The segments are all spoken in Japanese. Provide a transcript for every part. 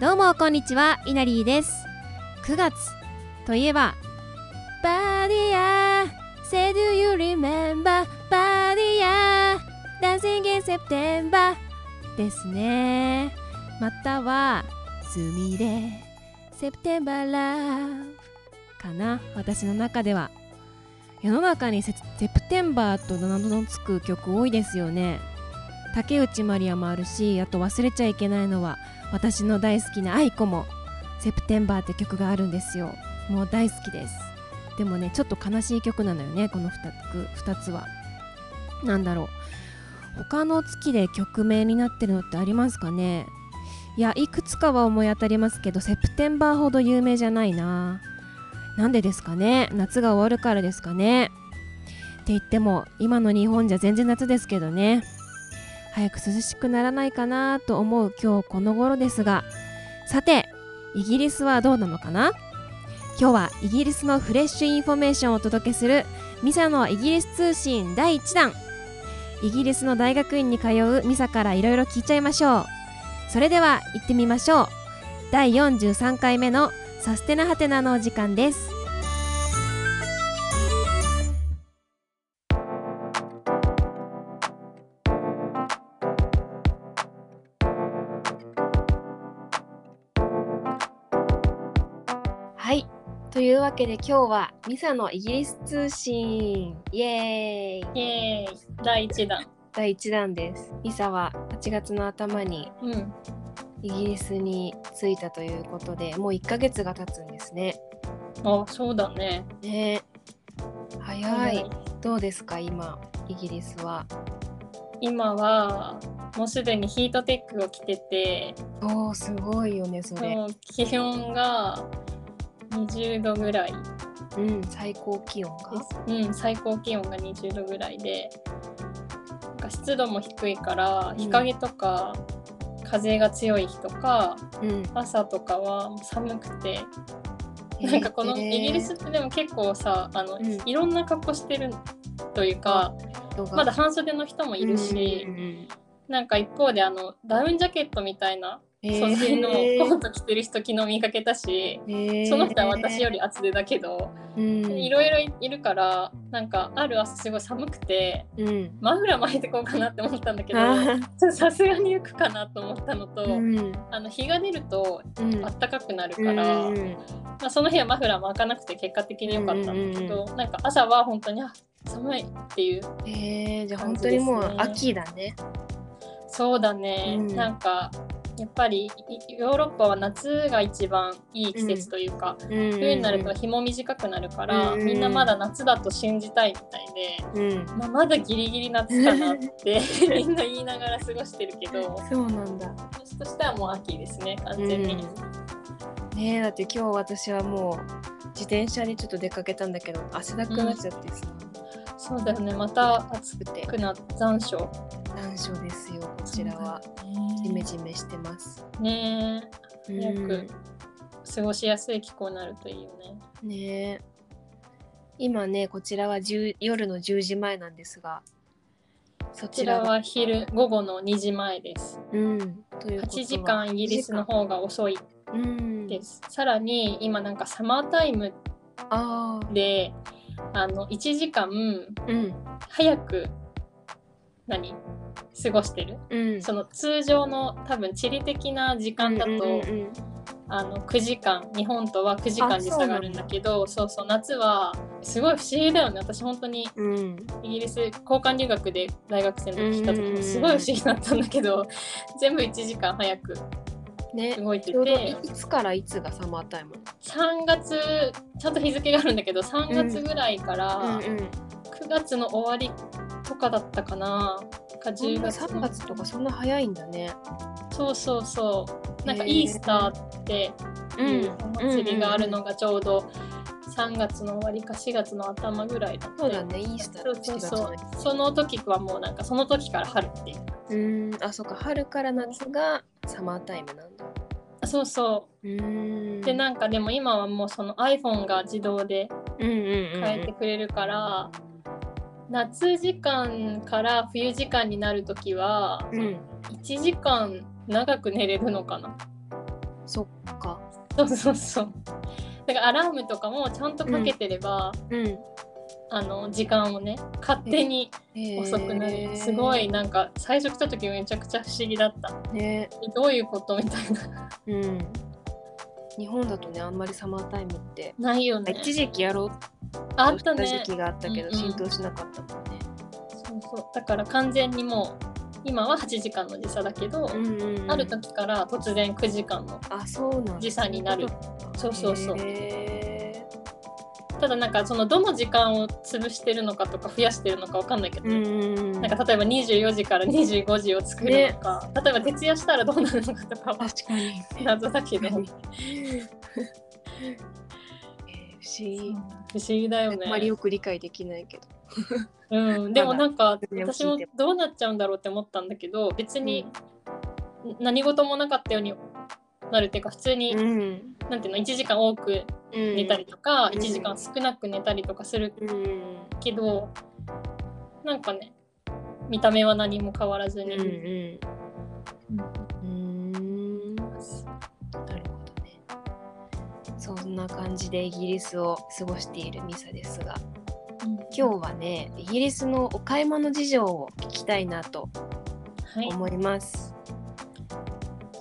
どうもこんにちはいなりーです。9月。といえばバディア Say do you remember バディア Dancing in September ですね。またはすみれ September Love かな。私の中では。世の中にセセプテンバーと名のつく曲多いですよね。竹内まりやもあるしあと忘れちゃいけないのは私の大好きな愛子も「セプテンバー」って曲があるんですよ。もう大好きです。でもねちょっと悲しい曲なのよねこの 2, 2つは。何だろう。他の月で曲名になってるのってありますかね。いやいくつかは思い当たりますけどセプテンバーほど有名じゃないな。なんでですかね。夏が終わるからですかね。って言っても今の日本じゃ全然夏ですけどね。早く涼しくならないかなと思う今日この頃ですが。さてイギリスはどうなのかな？今日はイギリスのフレッシュインフォメーションをお届けするミサのイギリス通信第1弾。イギリスの大学院に通うミサからいろいろ聞いちゃいましょう。それでは行ってみましょう。第43回目のサステナハテナのお時間です。というわけで今日はミサのイギリス通信。イエーイ。イエーイ。第1弾。第1弾です。ミサは8月の頭にうん。イギリスに着いたということでもう1ヶ月が経つんですね。あそうだね。ね。早い。どうですか今イギリスは？今はもうすでにヒートテックを着てて。おーすごいよねそれ。気温が20度ぐらい。うん最高気温が？うん最高気温が20度ぐらいで。なんか湿度も低いからん。日陰とか風が強い日とかうん。朝とかは寒くて。なんかこのイギリスってでも結構さあの、うん。いろんな格好してるというかまだ半袖の人もいるし、うんうんうん。なんか一方であのダウンジャケットみたいなへー。素材のコート着てる人昨日見かけたし、へー。その人は私より厚手だけど、うん。いろいろいるからなんかある朝すごい寒くてうん。マフラー巻いてこうかなって思ったんだけどさすがに浮くかなと思ったのと、うん。あの日が出るとうん。あったかくなるから、うん。まあ、その日はマフラー巻かなくて結果的に良かったんだけど、なんか朝は本当にあ寒いっていうえー、じゃあ本当にもう秋だね。そうだね、うん。なんかやっぱりいヨーロッパは夏が一番いい季節というか、冬冬になると日も短くなるから、うん。みんなまだ夏だと信じたいみたいで、うん、まあ、まだギリギリ夏かなって みんな言いながら過ごしてるけどそうなんだ。私としてはもう秋ですね完全に。ねえだって今日私はもう自転車でちょっと出かけたんだけど汗だくなっちゃってさ、そうだよねまた暑暑くて。くな残暑。残暑ですよこちらは。ジメジメしてます。ねえ。うん。早く過ごしやすい気候になるといいよね。ねえ。今ねこちらは10夜の10時前なんですがそこちらは昼午後の2時前です。うんということは。8時間イギリスの方が遅いうん。です。さらに今なんかサマータイムであの1時間うん。早く何？過ごしてる？うん。その通常の多分地理的な時間だと、うんうんうんあの9時間日本とは9時間時差があるんだけどそう。そう夏はすごい不思議だよね。私本当にうん。イギリス交換留学で大学生の時来た時うんもすごい不思議だったんだけど全部1時間早くね。動いてて。いつからいつがサマータイム？3月ちゃんと日付があるんだけど3月ぐらいからうんうん。9月の終わりとかだったかな。か10月3月とかそんな早いんだね。そうそうそう。なんかイースターっていうお祭りがあるのがちょうど3月の終わりか4月の頭ぐらいだったそうだね。イースターそうそうそう。7月その時はもうなんかその時から春っていう。うん。あそうか。春から夏がサマータイムなんだ。あそうそう。うん。でなんかでも今はもうその iPhone が自動でうんうんうん。変えてくれるから、夏時間から冬時間になる時はうん。1時間長く寝れるのかな？そっか。そうそうそう。だからアラームとかもちゃんとかけてれば、うん。あの時間をね勝手に遅くなる、すごいなんか最初来た時めちゃくちゃ不思議だった。ね。どういうこと？みたいな。うん日本だとねあんまりサマータイムってないよね。一時期やろうあったね。期があったけど、うんうん。浸透しなかったもんね。そうそう。だから完全にもう今は8時間の時差だけど、うんうんうん。ある時から突然9時間の時差になる。そうそうそうへただなんかそのどの時間を潰してるのかとか増やしてるのかわかんないけど、なんか例えば24時から25時を作るのか、例えば徹夜したらどうなるのかとかは確かに。謎だけど不確かに えー不思議。思議だよあんまりね、よく理解できないけど。うん、でもなんか私もどうなっちゃうんだろうって思ったんだけど別に何事もなかったようになるっていうか普通に、ん。なんていうの1時間多く寝寝たりとか、うん1時間少なく寝たりとかするうん。けどなんかね見た目は何も変わらずに、うんうん。うん。なるほどね。そんな感じでイギリスを過ごしているミサですが、今日はね、イギリスのお買い物事情を聞きたいなとはい、思います。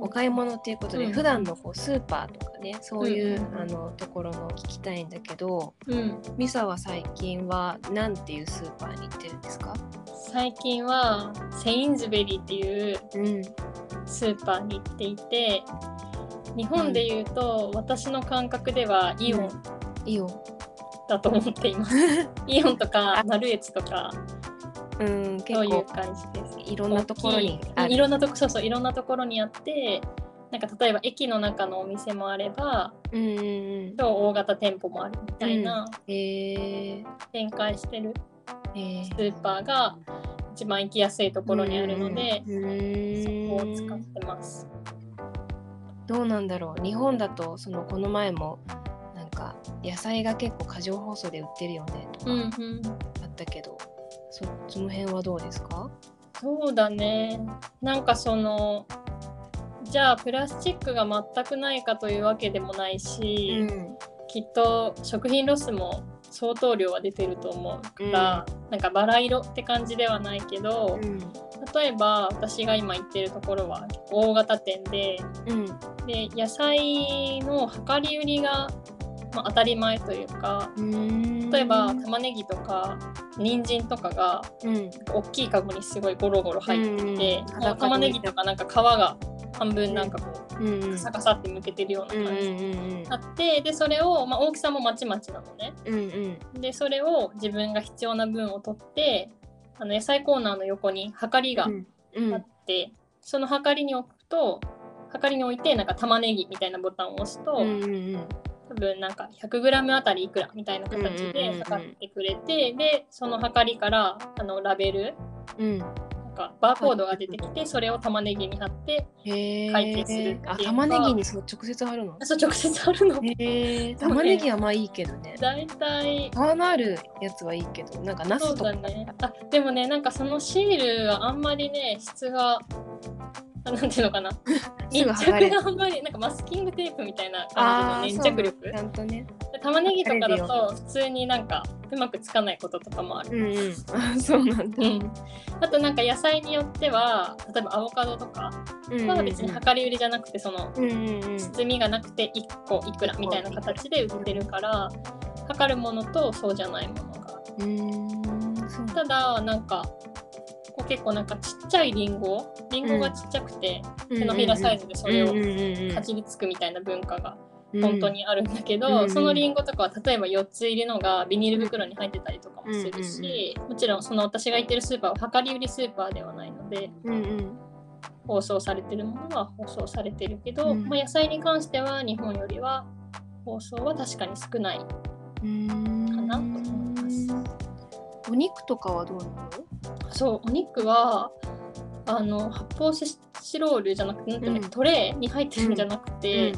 お買い物っていうことで、うん。普段のこうスーパーとかねそういう、うんあのところの聞きたいんだけどうん、ミサは最近は何ていうスーパーに行ってるんですか？最近はセインズベリーっていううん。スーパーに行っていて日本でいうと、私の感覚ではイオンいいよ。だと思っています。イオンとかマルエツとかうん結そういう構感じです。いろんなところにい。いろんなとこそうそういろんなところにあってなんか例えば駅の中のお店もあればうんうんうん。超大型店舗もあるみたいなえー、展開してるえー。スーパーが一番行きやすいところにあるので、うんうんそこを使ってます。どうなんだろう。日本だとそのこの前もなんか野菜が結構過剰包装で売ってるよねとかうんうん、あったけど、そその辺はどうですか？そうだね。なんかそのじゃあプラスチックが全くないかというわけでもないし、ん。きっと食品ロスも相当量は出てると思うから、なんかバラ色って感じではないけど、うん。例えば私が今行ってるところは大型店でうん。で野菜の量り売りが、まあ、当たり前というかうん。例えば玉ねぎとか人参とかがうん。大きいカゴにすごいゴロゴロ入っていて、うん玉ねぎとかなんか皮が半分なんかこううんカサカサってむけてるよううんうんな感じ、うん。あってでそれを、まあ、大きさもまちまちなのね。うんうん。でそれを自分が必要な分を取ってあの野菜コーナーの横にはかりがうん。あって、そのはかりに置くとはかりに置いてなんか玉ねぎみたいなボタンを押すと、うんうん多分なんか 100g あたりいくらみたいな形で測ってくれて、でそのはかりからあのラベルうん。なんかバーコードが出てきてそれを玉ねぎに貼ってへえ解決するあ玉ねぎにそう直接貼るの？あそう直接貼るの。ね。玉ねぎはまあいいけどね。大体。皮のあるやつはいいけどなんかナスとか。だね。あでもねなんかそのシールはあんまりね質があなんていうのかな。す密着があんまりなんかマスキングテープみたいな感じの粘着力。ちゃんとね。で玉ねぎとかだと普通になんかうまくつかないこととかもある、うんうん。あそうなんだ。うん、あとなんか野菜によっては例えばアボカドとか。は別に量り売りじゃなくてその包みがなくて1個いくらみたいな形で売ってるから測るものとそうじゃないものがある。うーんただなんかこう結構なんかちっちゃいリンゴ？リンゴがちっちゃくて手のひらサイズでそれをうんうんうんうん。かじりつくみたいな文化がうん。本当にあるんだけど、うんうんそのリンゴとかは例えば4つ入りのがビニール袋に入ってたりとかもするし、もちろんその私が行ってるスーパーは量り売りスーパーではないのでうんうん。包装されてるものは包装されてるけど、うん。まあ、野菜に関しては日本よりは包装は確かに少ない。かなと思いますお肉とかはどうなの？そうお肉はあの発泡スチロールじゃなくてうん。トレーに入ってるんじゃなくて、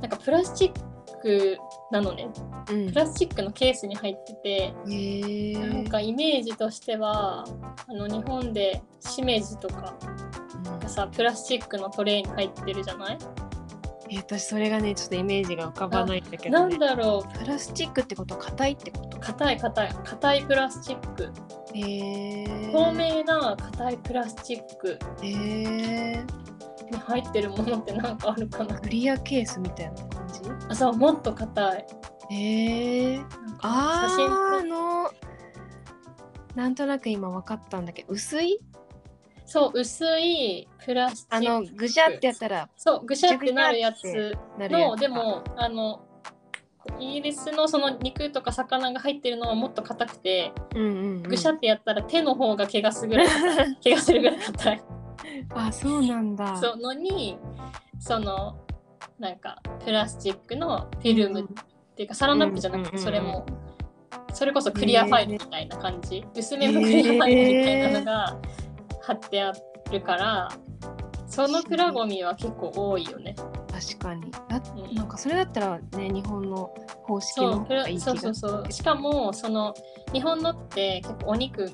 なんかプラスチックなのね。うん。プラスチックのケースに入ってて、なんかイメージとしてはあの日本でしめじとかがさプラスチックのトレーに入ってるじゃない？え私それがねちょっとイメージが浮かばないんだけなんどねだろう。プラスチックってこと硬いってこと？硬い硬い硬いプラスチック。へえ透明な硬いプラスチック。に入ってるものってなんかあるかな。クリアケースみたいな感じ？あそうもっと硬い。へえなんかあ写真ーあのなんとなく今分かったんだけど薄い？そう薄いプラスチック。あのぐしゃってやったらそうぐしゃってなるやつなるやつ。のでもあのイギリスのその肉とか魚が入ってるのはもっと硬くてうんうん、うん、ぐしゃってやったら手の方が怪我するぐらい怪我するぐらい硬い。あそうなんだ。そうのにそのなんかプラスチックのフィルムっていうかサランラップじゃなくてうんうんうんうん。それもそれこそクリアファイルみたいな感じ。薄めのクリアファイルみたいなのが貼ってあるからそのプラゴミは結構多いよね。確かに。だうん。なんかそれだったらね日本の方式の方がいい気がそうそうそう。しかもその日本のって結構お肉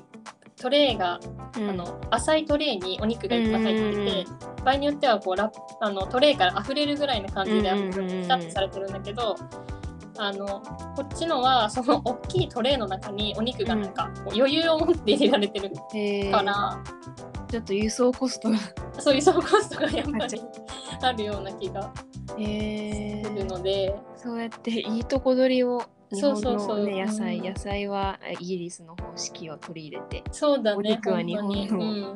トレーが、うん。あの浅いトレーにお肉がいっぱい入ってて、うん場合によってはこうラあのトレーから溢れるぐらいの感じでピタッとされてるんだけど、あのこっちのはその大きいトレーの中にお肉がなんか余裕を持って入れられてるから、ちょっと輸送コストが。そういう総コストがやっぱりあるような気がへするーので、そうやっていいとこ取りを日そう本の、ね、そうそう野菜、うん。野菜はイギリスの方式を取り入れて、そうだねお肉は日本の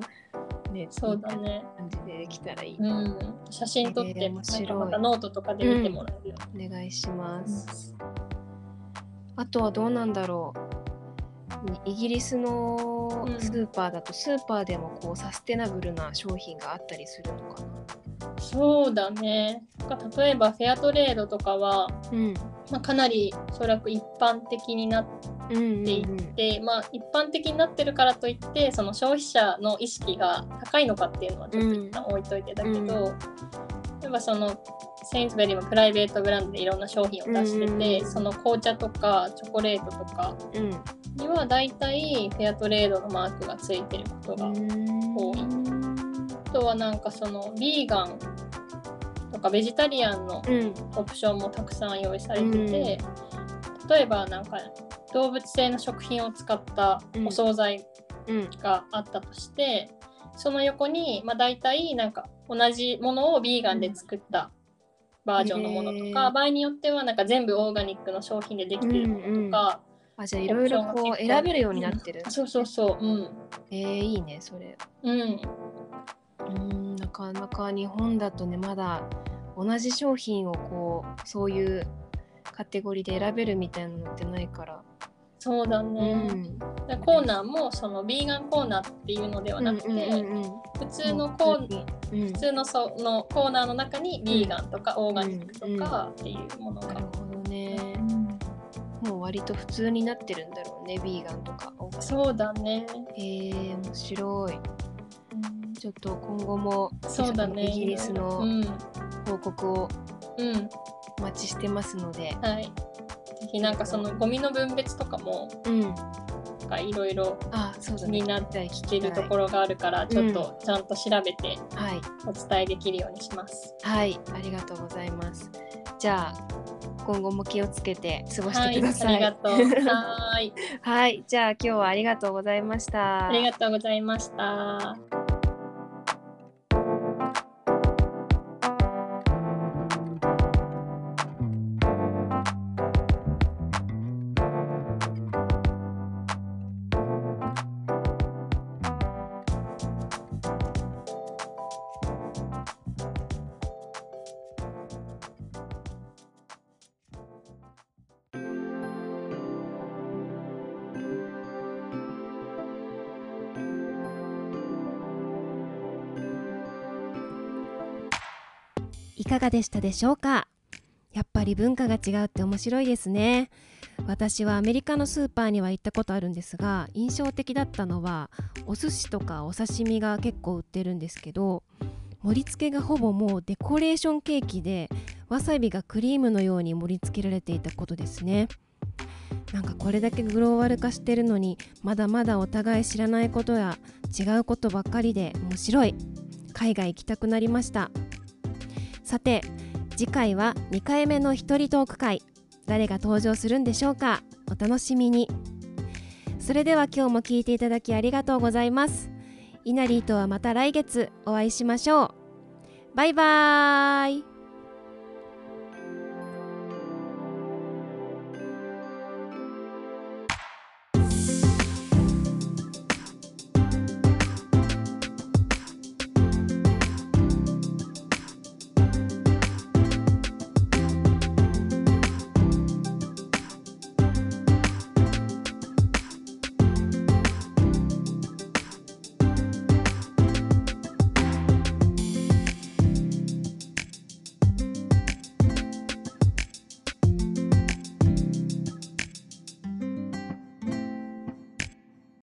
うん、ね、そうだね。感じでできたらいい、うん、写真撮って、えー面白い。またノートとかで見てもらえるよ。お願いします、あとはどうなんだろうイギリスのうん。スーパーだとスーパーでもこうサステナブルな商品があったりするのかな。そうだね。例えばフェアトレードとかは、うん。まあ、かなりおそらく一般的になっうんうんていて、まあ、一般的になってるからといってその消費者の意識が高いのかっていうのはちょっと一旦置いといてだけど、うん。例えばそのセインツベリーもプライベートブランドでいろんな商品を出してて、うん。その紅茶とかチョコレートとかうん。にはだいたいフェアトレードのマークがついてることが多い。あとはなんかそのビーガンとかベジタリアンのうん。オプションもたくさん用意されてて、例えばなんか動物性の食品を使ったお惣菜うん。があったとして、その横に、まあ、大体なんか同じものをビーガンで作ったバージョンのものとか、へー。場合によってはなんか全部オーガニックの商品でできてるものとか、あじゃあいろいろこう選べるようになってる、そうそうそううん。えー、いいねそれ。うん。うんなかなか日本だとねまだ同じ商品をこうそういうカテゴリーで選べるみたいなのってないから、そうだうね、ん、でコーナーもそのビーガンコーナーっていうのではなくて、うんうんうんうん。普通のコーナーうん。普通のそのコーナーの中にビーガンとかオーガニックとかっていうものが、なるほどね。もう割と普通になってるんだろうねビーガンとかオーガニック。そうだね、えー、面白い。ちょっと今後もそうだね。イギリスのうん、報告をうん、お待ちしてますので、はいぜひなんかそのゴミの分別とかもうん、かいろいろになっ聞きたい聞聞けるところがあるからちょっとちゃんと調べてはいお伝えできるようにします。はい、ありがとうございます。じゃあ今後も気をつけて過ごしはい、あてください。りがとう。はーい、はい、じゃあ今日はありがとうございました。ありがとうございました。いかがでしたでしょうか？やっぱり文化が違うって面白いですね。私はアメリカのスーパーには行ったことあるんですが印象的だったのはお寿司とかお刺身が結構売ってるんですけど盛り付けがほぼもうデコレーションケーキでわさびがクリームのように盛り付けられていたことですね。なんかこれだけグローバル化してるのにまだまだお互い知らないことや違うことばっかりで面白い。海外行きたくなりました。さて次回は2回目の一人トーク会誰が登場するんでしょうかお楽しみに。それでは今日も聞いていただきありがとうございます。イナリーとはまた来月お会いしましょう。バイバーイ。